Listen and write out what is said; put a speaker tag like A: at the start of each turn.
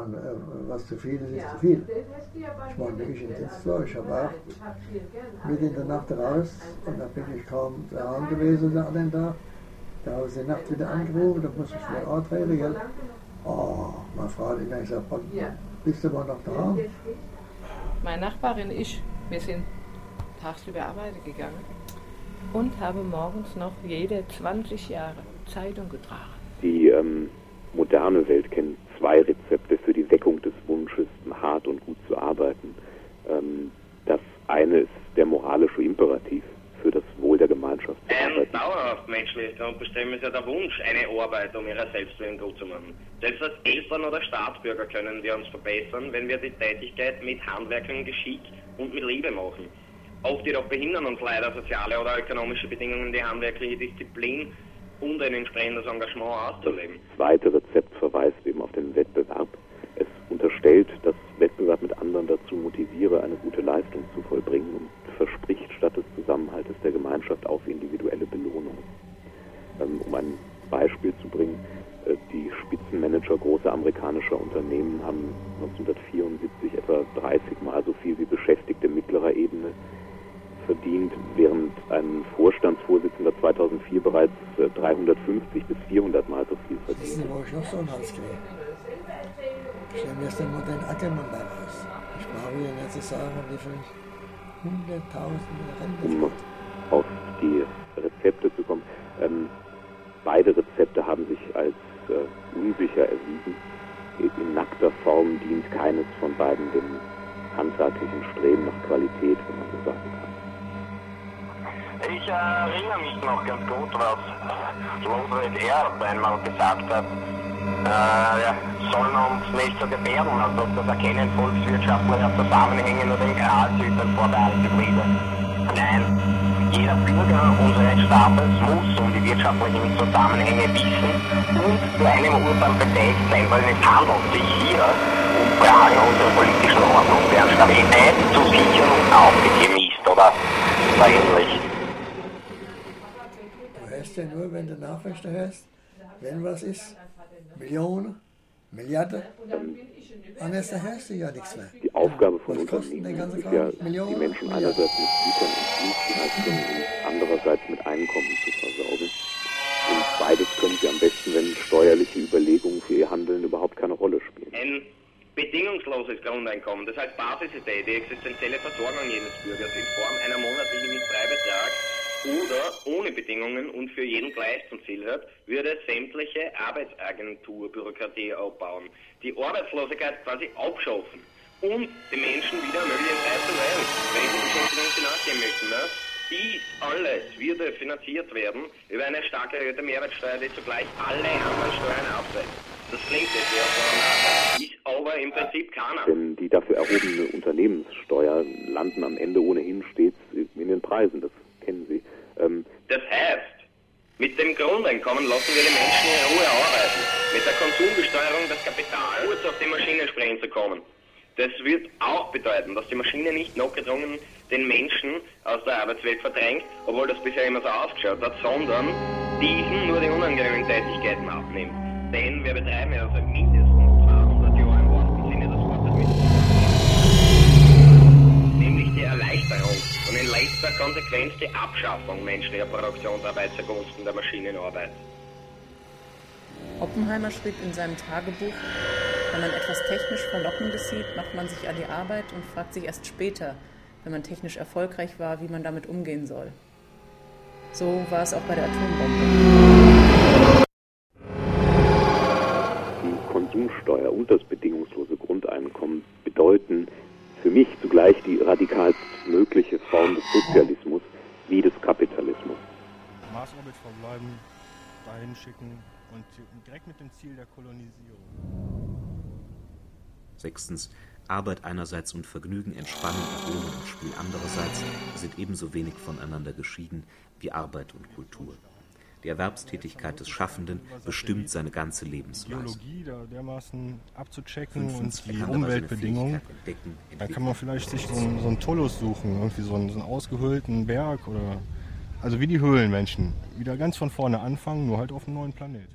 A: Meine, äh, was zu viel ist, ist zu viel. Ich meine, ich in Dienst war, ich habe auch mit in der Nacht raus und da bin ich kaum daheim gewesen an dem Tag. Da habe ich die Nacht wieder angerufen, da muss ich wieder antreten, gell? Oh, meine Frau hat immer gesagt, bist du mal noch daheim?
B: Meine Nachbarin, ich, wir sind tagsüber arbeiten gegangen und haben morgens noch jede 20 Jahre Zeitung getragen.
C: Die ähm, moderne Welt kennt zwei Rezepte für die Weckung des Wunsches, hart und gut zu arbeiten. Ähm, das eine ist der moralische Imperativ für das Wohl der Gemeinschaft zu
D: Ein
C: arbeiten.
D: dauerhaft menschliches Grundbestimmen ist ja der Wunsch, eine Arbeit, um ihrer Selbstwillen gut zu machen. Selbst als Eltern oder Staatsbürger können wir uns verbessern, wenn wir die Tätigkeit mit handwerklichem Geschick und mit Liebe machen. Oft jedoch behindern uns leider soziale oder ökonomische Bedingungen, die handwerkliche Disziplin und ein entsprechendes Engagement auszuleben.
C: Das zweite Rezept verweist eben auf den Wettbewerb. Es unterstellt, dass Wettbewerb mit anderen dazu motiviere, eine gute Leistung zu vollbringen und verspricht statt des Zusammenhaltes der Gemeinschaft auf individuelle Belohnungen. Ähm, um ein Beispiel zu bringen, äh, die Spitzenmanager großer amerikanischer Unternehmen haben 1974 etwa 30 Mal so viel wie Beschäftigte mittlerer Ebene verdient, während ein Vorstandsvorsitzender 2004 bereits äh, 350 bis 400 Mal so viel verdient.
A: Sie, wo ich noch so kriege? Stellen wir jetzt mal den Ackermann da raus. Ich brauche Ihnen nicht zu sagen, wie viele hunderttausende Renten es
C: um auf die Rezepte zu kommen. Ähm, beide Rezepte haben sich als äh, unsicher erwiesen. In nackter Form dient keines von beiden dem handwerklichen Streben nach Qualität, wenn man so sagen kann.
E: Ich erinnere mich noch ganz gut, was Losred Erb einmal gesagt hat. Äh, sollen uns nicht so gefährden, als ob das Erkennen volkswirtschaftlicher Zusammenhänge nur den Gralshütern vorbehalten bliebe. Nein, jeder Bürger unseres Staates muss um die wirtschaftlichen Zusammenhänge wissen und zu einem Urteil befähigt sein, weil es handelt sich hier um Fragen unserer politischen Ordnung, deren Stabilität zu sichern und aufgegeben ist oder so.
A: Ja nur, wenn du Nachrichten hörst, wenn was ist, Millionen, Milliarden, anders hörst du ja nichts mehr.
C: Die Aufgabe von
A: Was
C: Unternehmen ist ja?
A: Millionen?
C: die Menschen einerseits mit Gütern und Dienstleistungen und andererseits mit Einkommen zu versorgen. Und beides können sie am besten, wenn steuerliche Überlegungen für ihr Handeln überhaupt keine Rolle spielen.
D: Ein bedingungsloses Grundeinkommen, das heißt Basisidee, die existenzielle Versorgung jedes Bürgers in Form einer monatlichen Freibetrag oder ohne Bedingungen und für jeden gleich zum Ziel hat, würde sämtliche Arbeitsagenturbürokratie abbauen, die Arbeitslosigkeit quasi abschaffen und die Menschen wieder ermöglichen, frei zu wählen, wenn sie Beschäftigung nachgehen möchten. Ne? Dies alles würde finanziert werden über eine stark erhöhte Mehrwertsteuer, die zugleich alle anderen Steuern aufsetzt. Das klingt jetzt ja ist aber im Prinzip keiner.
C: Denn die dafür erhobene Unternehmenssteuer landen am Ende ohnehin stets in den Preisen. Das
D: Das heißt, mit dem Grundeinkommen lassen wir die Menschen in Ruhe arbeiten. Mit der Konsumbesteuerung des Kapitals, kurz auf die Maschine sprechen zu kommen. Das wird auch bedeuten, dass die Maschine nicht notgedrungen den Menschen aus der Arbeitswelt verdrängt, obwohl das bisher immer so ausgeschaut hat, sondern diesen nur die unangenehmen Tätigkeiten abnimmt. Denn wir betreiben ja seit mindestens Konsequenz die Abschaffung menschlicher Produktionsarbeit zugunsten der Maschinenarbeit.
B: Oppenheimer schrieb in seinem Tagebuch, wenn man etwas technisch Verlockendes sieht, macht man sich an die Arbeit und fragt sich erst später, wenn man technisch erfolgreich war, wie man damit umgehen soll. So war es auch bei der Atombombe.
C: die Konsumsteuer und das bedingungslose Grundeinkommen bedeuten für mich zugleich die radikalst mögliche Form des Sozialismus wie des Kapitalismus.
F: Marsorbit verbleiben, dahin schicken und direkt mit dem Ziel der Kolonisierung.
G: Sechstens Arbeit einerseits und Vergnügen, Entspannung, Erholung und Spiel andererseits sind ebenso wenig voneinander geschieden wie Arbeit und Kultur. Die Erwerbstätigkeit des Schaffenden bestimmt seine ganze Lebensweise.
F: Da dermaßen abzuchecken und die Umweltbedingungen. Da kann man vielleicht sich so einen, so einen Tullus suchen, irgendwie so einen, so einen ausgehöhlten Berg oder also wie die Höhlenmenschen. Wieder ganz von vorne anfangen, nur halt auf einem neuen Planet.